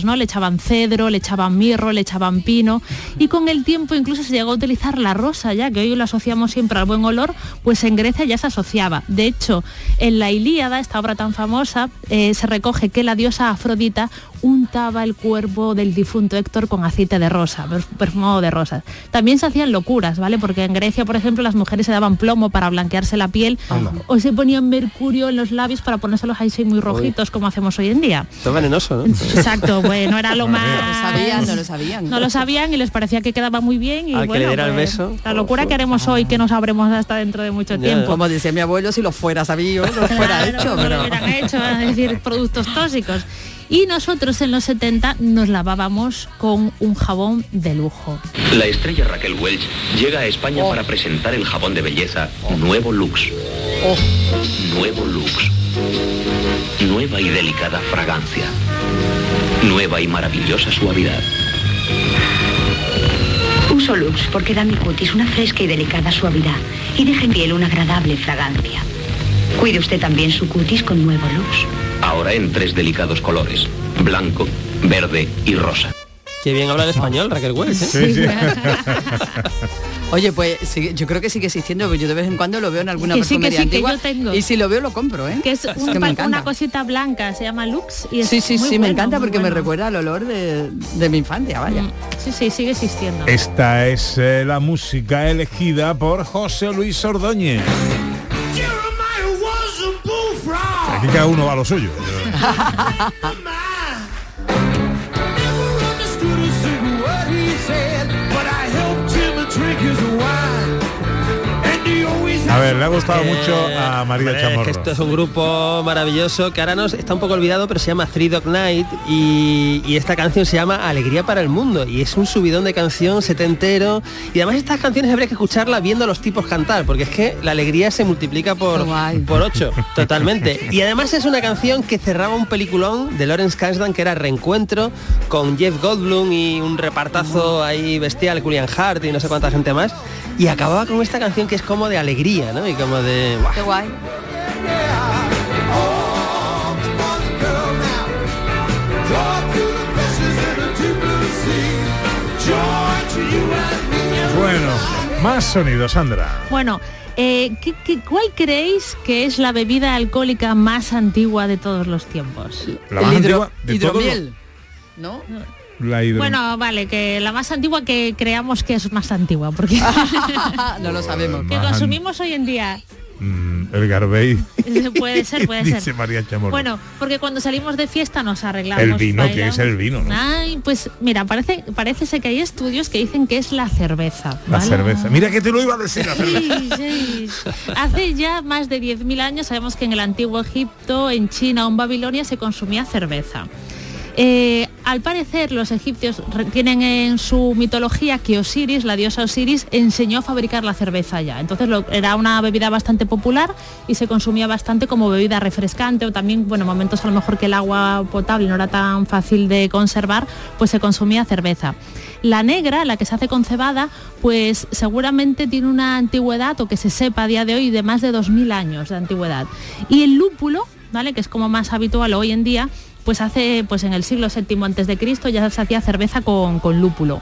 ¿no? Le echaban cedro, le echaban mirro, le echaban pino, y con el tiempo incluso se llegó a utilizar la rosa, ya que hoy lo asociamos siempre al buen olor, pues en Grecia ya se asociaba. De hecho, en la Ilíada, esta obra tan famosa, eh, se recoge que la diosa Afrodita untaba el cuerpo del difunto Héctor con aceite de rosa, per- perfumado de rosas. También se hacían locuras, ¿vale? Porque en Grecia, por ejemplo, las mujeres se daban plomo para blanquearse la piel o se ponían mercurio en los labios para ponérselos así muy rojitos como hacemos hoy en día. Esto es venenoso, ¿no? Exacto, bueno, era lo más... No lo sabían, no lo sabían. No lo sabían y les parecía que quedaba muy bien y Al que bueno, le diera el pues, beso. la locura que haremos hoy que no sabremos hasta dentro de mucho tiempo. Como decía mi abuelo, si lo fuera sabido, lo fuera Claro, hecho. no lo pero- hubieran hecho, es decir, productos tóxicos. Y nosotros en los 70 nos lavábamos con un jabón de lujo. La estrella Raquel Welch llega a España para presentar el jabón de belleza Nuevo Lux. Nuevo Lux. Nueva y delicada fragancia. Nueva y maravillosa suavidad. Uso Lux porque da a mi cutis una fresca y delicada suavidad y deja en piel una agradable fragancia. Cuide usted también su cutis con nuevo Lux. Ahora en tres delicados colores. Blanco, verde y rosa. Qué bien habla el español, Raquel Welch. ¿eh? Sí, sí. Oye, pues yo creo que sigue existiendo, porque yo de vez en cuando lo veo en alguna Que sí, que perfumería sí, que antigua. yo tengo. Y si lo veo lo compro, ¿eh? Que es un que me una cosita blanca, se llama Lux y es Sí, sí, muy sí, me encanta porque me recuerda al olor de, de mi infancia, vaya. Mm, Sí, sí, sigue existiendo. Esta es eh, la música elegida por José Luis Ordóñez. Aquí cada uno va a lo suyo. Le ha gustado mucho a María Hombre, es que Chamorro. esto es un grupo maravilloso que ahora nos está un poco olvidado, pero se llama Three Dog Night y, y esta canción se llama Alegría para el Mundo y es un subidón de canción setentero y además estas canciones habría que escucharla viendo a los tipos cantar porque es que la alegría se multiplica por, por ocho, totalmente. Y además es una canción que cerraba un peliculón de Lawrence Kasdan que era Reencuentro con Jeff Goldblum y un repartazo ahí bestial, Julian Hart y no sé cuánta gente más y acababa con esta canción que es como de alegría, ¿no? Y como de... ¡buah! Qué guay. Bueno, más sonidos, Sandra. Bueno, eh, ¿qué- qué- cuál creéis que es la bebida alcohólica más antigua de todos los tiempos? La más antigua de todos los- hidromiel, ¿no? La hidro- Bueno, vale, que la más antigua que creamos que es más antigua, porque no lo sabemos. que consumimos hoy en día. Mm, el Garbey. Puede ser, puede Dice ser. María Chamorro. Bueno, porque cuando salimos de fiesta nos arreglamos. el vino, que bailamos. es el vino, ¿no? Ay, pues mira, parece, parece ser que hay estudios que dicen que es la cerveza. La cerveza. Mira que te lo iba a decir la cerveza. Sí, sí. Hace ya más de 10.000 años sabemos que en el antiguo Egipto, en China o en Babilonia se consumía cerveza. Eh, al parecer los egipcios tienen en su mitología que Osiris, la diosa Osiris, enseñó a fabricar la cerveza ya. Entonces lo- era una bebida bastante popular y se consumía bastante como bebida refrescante o también, bueno, momentos a lo mejor que el agua potable no era tan fácil de conservar, pues se consumía cerveza. La negra, la que se hace con cebada, pues seguramente tiene una antigüedad o que se sepa a día de hoy de más de 2.000 años de antigüedad. Y el lúpulo, ¿vale? Que es como más habitual hoy en día, pues hace, pues en el siglo VII antes de Cristo ya se hacía cerveza con, con lúpulo.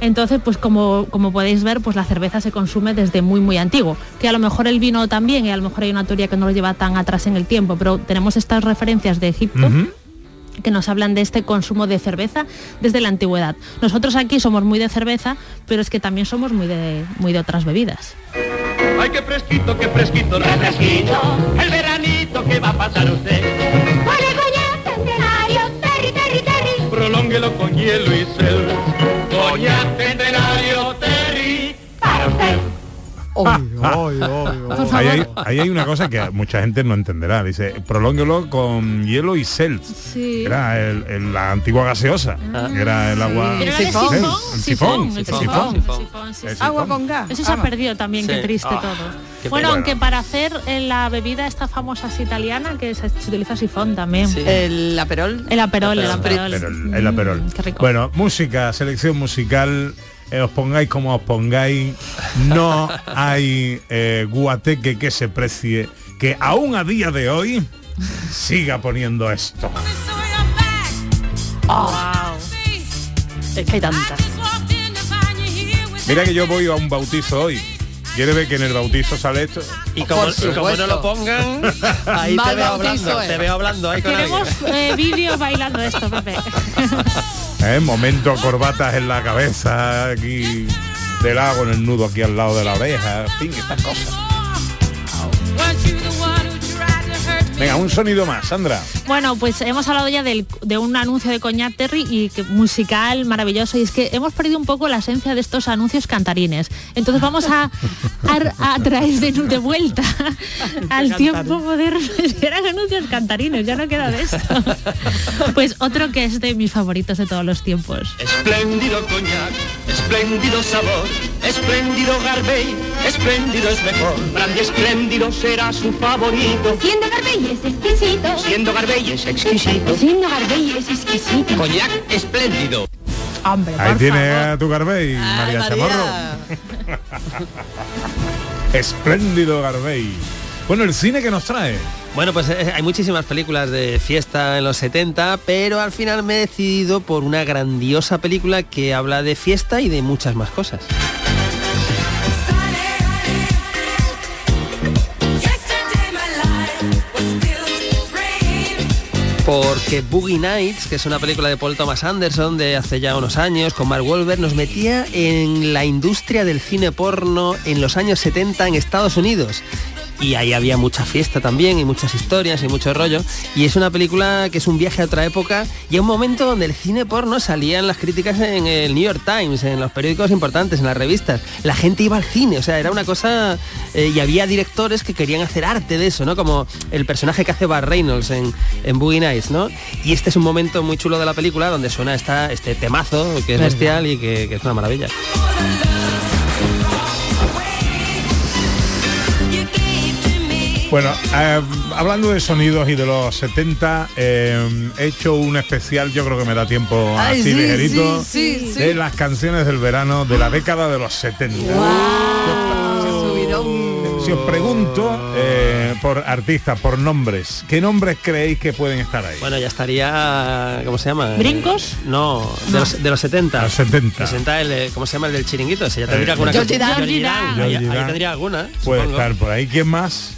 Entonces, pues como, como podéis ver, pues la cerveza se consume desde muy muy antiguo. Que a lo mejor el vino también, y a lo mejor hay una teoría que no lo lleva tan atrás en el tiempo, pero tenemos estas referencias de Egipto. que nos hablan de este consumo de cerveza desde la antigüedad. Nosotros aquí somos muy de cerveza, pero es que también somos muy de, muy de otras bebidas. Ay, qué fresquito, qué fresquito, refresquito. El veranito que va a pasar usted. Prolónguelo con hielo y sel. Coñac centenario, Terry, para usted. Ahí hay, ahí hay una cosa que mucha gente no entenderá. Dice, prolónguelo con hielo y sel. Sí. Era el- el- la antigua gaseosa. Era el agua. Pero Sí, sifón, El sifón. el el sifón, sifón. sifón, sí, El sí. Agua con gas. Eso se ha perdido también, Sí. qué triste Ah, todo. qué Bueno, aunque para hacer eh, la bebida esta famosa así italiana, que se, se utiliza sifón también. El aperol. El aperol, el aperol. Aperol, el aperol. Mm, qué rico. Bueno, música, selección musical. Eh, os pongáis como os pongáis, no hay eh, guateque que se precie que aún a día de hoy siga poniendo esto. Es que hay tantas. Mira que yo voy a un bautizo hoy. ¿Quiere ver que en el bautizo sale esto? Y como, y como no lo pongan, ahí te veo bautizo, hablando, eh. te veo hablando ahí con eh, vídeos bailando esto, Pepe. ¿Eh? Momento corbatas en la cabeza, aquí del lago en el nudo aquí al lado de la oreja, en fin, estas cosas. Venga, un sonido más, Sandra. Bueno, pues hemos hablado ya del- de un anuncio de Coñac Terry y que musical maravilloso y es que hemos perdido un poco la esencia de estos anuncios cantarines. Entonces vamos a, a, a traer de, vuelta al tiempo moderno. Eran anuncios cantarines, ya no queda de esto. Pues otro que es de mis favoritos de todos los tiempos. Espléndido coñac, espléndido sabor, espléndido Garbey, espléndido es mejor. Brandy espléndido será su favorito. Siendo Garbey es exquisito. Siendo Garbey es exquisito. Siendo Garbey es exquisito. Coñac espléndido. Hombre, Ahí por tiene favor. a tu Garbey, María, María. Chamorro. Espléndido Garbey. Bueno, el cine que nos trae. Bueno, pues eh, hay muchísimas películas de fiesta en los 70, pero al final me he decidido por una grandiosa película que habla de fiesta y de muchas más cosas. Porque Boogie Nights, que es una película de Paul Thomas Anderson de hace ya unos años, con Mark Wahlberg, nos metía en la industria del cine porno en los años 70 en Estados Unidos. Y ahí había mucha fiesta también y muchas historias y mucho rollo. Y es una película que es un viaje a otra época y a un momento donde el cine porno salía en las críticas en el New York Times, en los periódicos importantes, en las revistas. La gente iba al cine, o sea, era una cosa... eh, y había directores que querían hacer arte de eso, ¿no? Como el personaje que hace Bar Reynolds en, en Boogie Nights, ¿no? Y este es un momento muy chulo de la película donde suena esta, este temazo que es bestial y que, que es una maravilla. Bueno, eh, hablando de sonidos y de los 70, eh, he hecho un especial, yo creo que me da tiempo Ay, así sí, ligerito, sí, sí, sí. de las canciones del verano de la década de los 70. Si os pregunto eh, por artistas, por nombres, ¿qué nombres creéis que pueden estar ahí? Bueno, ya estaría, ¿cómo se llama? ¿Brincos? No, de, Los, de los 70. Los 70. 60 el, eh, ¿cómo se llama el del chiringuito? Ese ya Eh, tendría alguna Dan. Georgie Ahí, tendría alguna. Puede supongo. estar por ahí. ¿Quién más?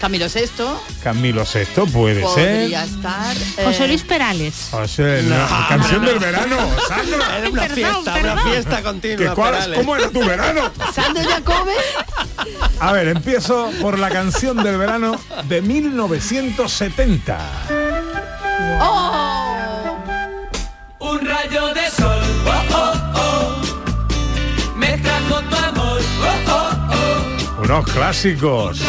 Camilo Sexto. Camilo Sexto, puede Podría ser. estar. José eh, Luis Perales. José, no, canción del verano, Sandra. Era una Perdón, fiesta, una perdón. fiesta ¿Qué continua. cuál-. ¿Cómo era tu verano? Sandro Jacobe. A ver, empiezo por la canción del verano de 1970. ¡Oh! Un rayo de sol, Unos clásicos.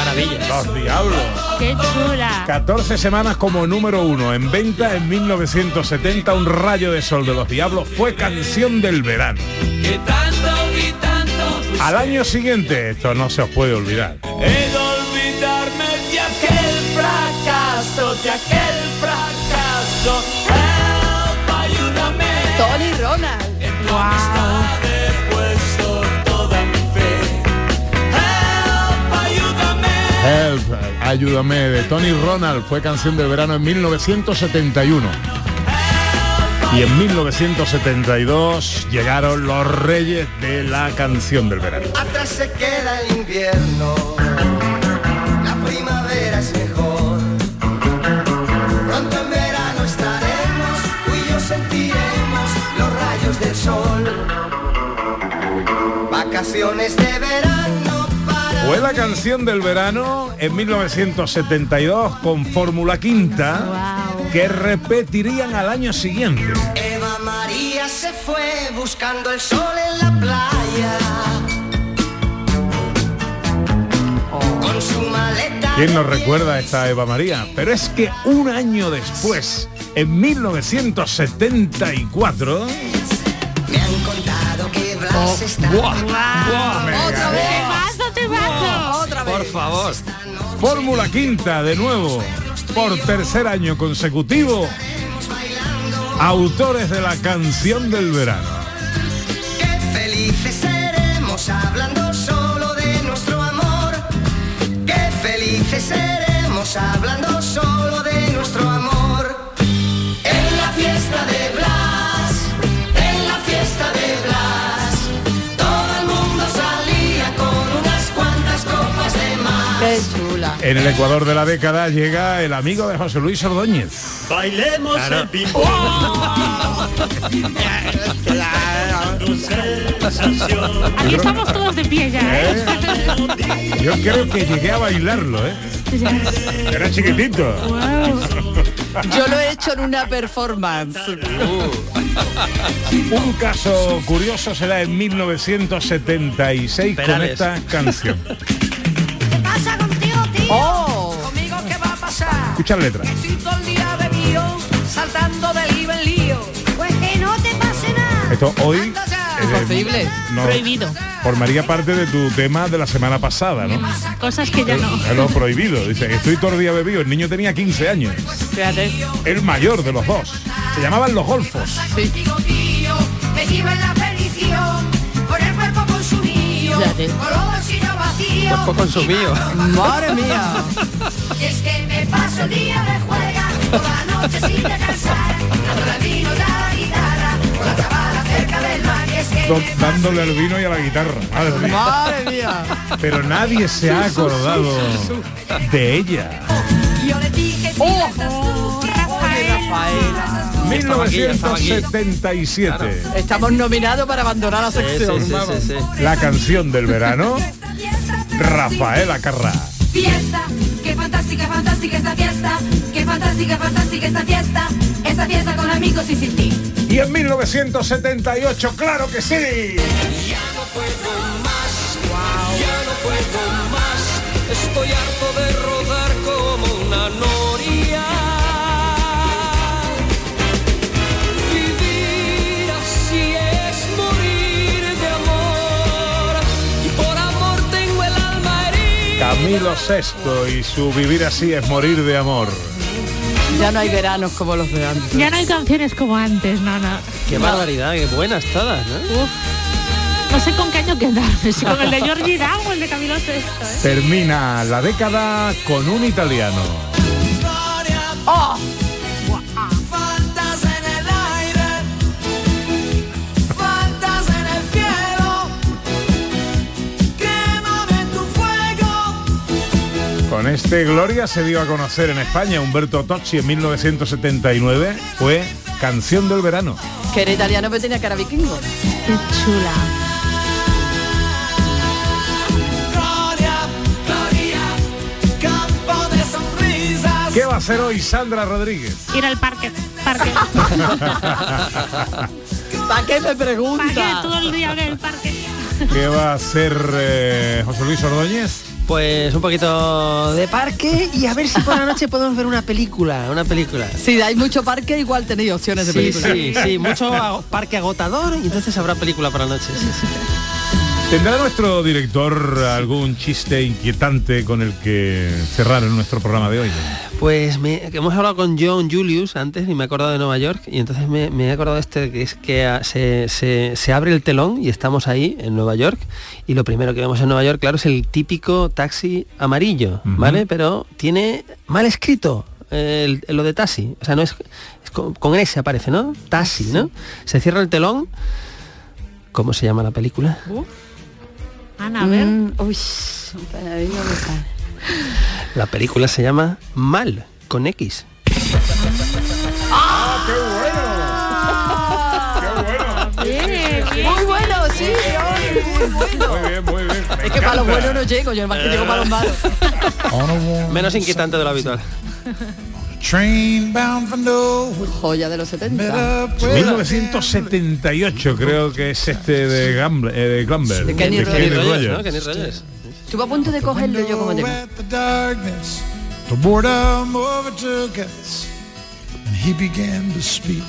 Los Diablos. ¡Qué chula! 14 semanas como número uno en venta en 1970 un rayo de sol de los diablos fue canción del verano Que tanto y tanto al año siguiente esto no se os puede olvidar He de olvidarme de aquel fracaso, de aquel fracaso. Help, ayúdame. Tony Ronald. En Help, ayúdame de Tony Ronald fue canción del verano en 1971 Help, Y en 1972 llegaron los reyes de la canción del verano. Atrás se queda el invierno, la primavera es mejor. Pronto en verano estaremos, tú y yo sentiremos los rayos del sol. Vacaciones de verano Fue la canción del verano en 1972 con Fórmula Quinta que repetirían al año siguiente. Eva María se fue buscando el sol en la playa. Con su maleta. ¿Quién nos recuerda a esta Eva María? Pero es que un año después, en 1974, Me han contado que Blas está. buah, buah, me gané. Por favor. Fórmula Quinta de nuevo, por tercer año consecutivo, autores de la canción del verano. Qué felices seremos hablando solo de nuestro amor. Qué felices seremos hablando solo En el Ecuador de la década llega el amigo de José Luis Ordóñez. Bailemos Claro. el ping Aquí estamos todos de pie ya, ¿eh? Yo creo que llegué a bailarlo, ¿eh? Era chiquitito. Yo lo he hecho en una performance. Un caso curioso será en 1976 con esta canción. Escucha la letra. Estoy todo el día bebido, saltando de lío en lío. Pues que no te pase nada. Esto hoy eh, Imposible. no- Prohibido. formaría parte de tu tema de la semana pasada, ¿no? Cosas que ya no. Es lo prohibido. Dice, estoy todo el día bebido. El niño tenía 15 años. Fíjate. El mayor de los dos. Se llamaban los golfos. Fíjate. Cuerpo consumido. Madre mía. Y es que me paso el día de juega, toda la noche sin descansar, dándole al vino y a la guitarra, con la cabala cerca del mar. Y es que me dándole al vino y a la guitarra. Madre mía. Madre mía. Pero nadie se ha acordado de ella. yo le dije si Oh. tú, que Rafaela. 1977. Estamos nominados para abandonar la sección. sí, sí, sí. La canción del verano. Rafaela Carrá. Fiesta, qué fantástica, fantástica esta fiesta, qué fantástica, fantástica esta fiesta, esta fiesta con amigos y sin ti. Y en 1978, claro que sí. Ya no puedo más, ya no puedo más. Estoy harto de rodar como una noria. Camilo VI y su vivir así es morir de amor. Ya no hay veranos como los de antes. Ya no hay canciones como antes, no. Qué barbaridad, qué buenas todas, ¿no? Uf. No sé con qué año quedarme, si con el de Giorgi Dan o el de Camilo VI. ¿eh? Termina la década con un italiano. ¡Oh! Con este Gloria se dio a conocer en España Humberto Tocci en 1979. Fue Canción del Verano. Que era italiano pero tenía cara vikingo. Qué chula. Gloria, gloria, campo de sonrisas. ¿Qué va a hacer hoy Sandra Rodríguez? Ir al parque. Parque. ¿Para qué me pregunta? todo el día en el parque. ¿Qué va a hacer eh, José Luis Ordóñez? Pues un poquito de parque y a ver si por la noche podemos ver una película, una película. Si hay mucho parque, igual tenéis opciones de Sí, película. sí, sí, mucho parque agotador y entonces habrá película para la noche. sí, sí. ¿Tendrá nuestro director algún chiste inquietante con el que cerrar nuestro programa de hoy? Pues me- que hemos hablado con John Julius antes y me he acordado de Nueva York y entonces me, me he acordado de este que es que ah, se, se- se abre el telón y estamos ahí en Nueva York y lo primero que vemos en Nueva York, claro, es el típico taxi amarillo, ¿vale? Pero tiene mal escrito el- lo de taxi, o sea, no es, con, con S aparece, ¿no? Tassi, ¿no? Se cierra el telón. ¿Cómo se llama la película? Ana, a ver. Mm, uy, La película se llama Mal, con X. ¡Ah, qué Muy bueno, sí, oye, muy bueno. Muy bien, muy bien. Me Es que para los encanta. buenos no llego, yo más que llego para los malos. Menos inquietante de lo habitual. Joya de los 70. 1978 creo que es este de Gamble, eh, de Glamber. De Kenny Rogers. Rogers. ¿no? Kenny Rogers. Estuve a punto de cogerlo yo como tema. The boredom overtook us, and he began to speak.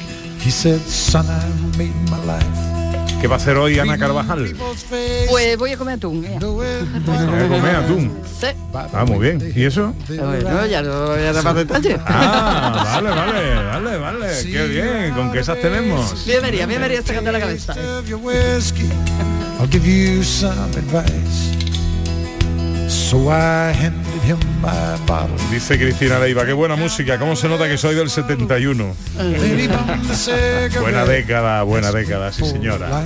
He said, "Son, I made my life." ¿Qué va a hacer hoy Ana Carvajal? Pues voy a comer atún. mira. Voy a comer atún. Sí. Ah, muy bien. ¿Y eso? Bueno, ya no voy a dar más detalle. Ah, vale, vale, vale, vale. Qué bien. ¿Con qué esas tenemos? Bienvenida, bienvenida sacando la cabeza. Of your whiskey, I'll give you some advice. So I handed him my bottle. Dice Cristina Leiva, qué buena música, cómo se nota que soy del 71. Then he bummed the cigarette. Buena década, buena década, sí señora.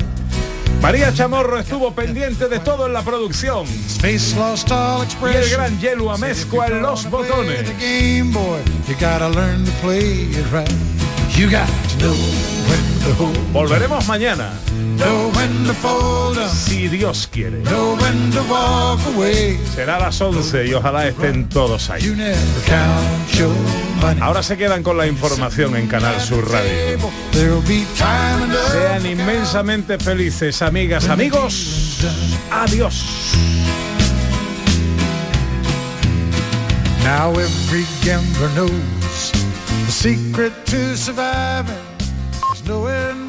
María Chamorro estuvo pendiente de todo en la producción. Face lost all Y el gran Yelu Amezcua en los botones. You got to know when to hold, Volveremos mañana, know when to fold si Dios quiere. know when to walk away. Será a las 11 y ojalá estén todos ahí. You never count your money. Ahora se quedan con la información en Canal Sur Radio. Sean inmensamente felices, amigas, amigos. Adiós. Now every gambler knows the secret to surviving is nowhere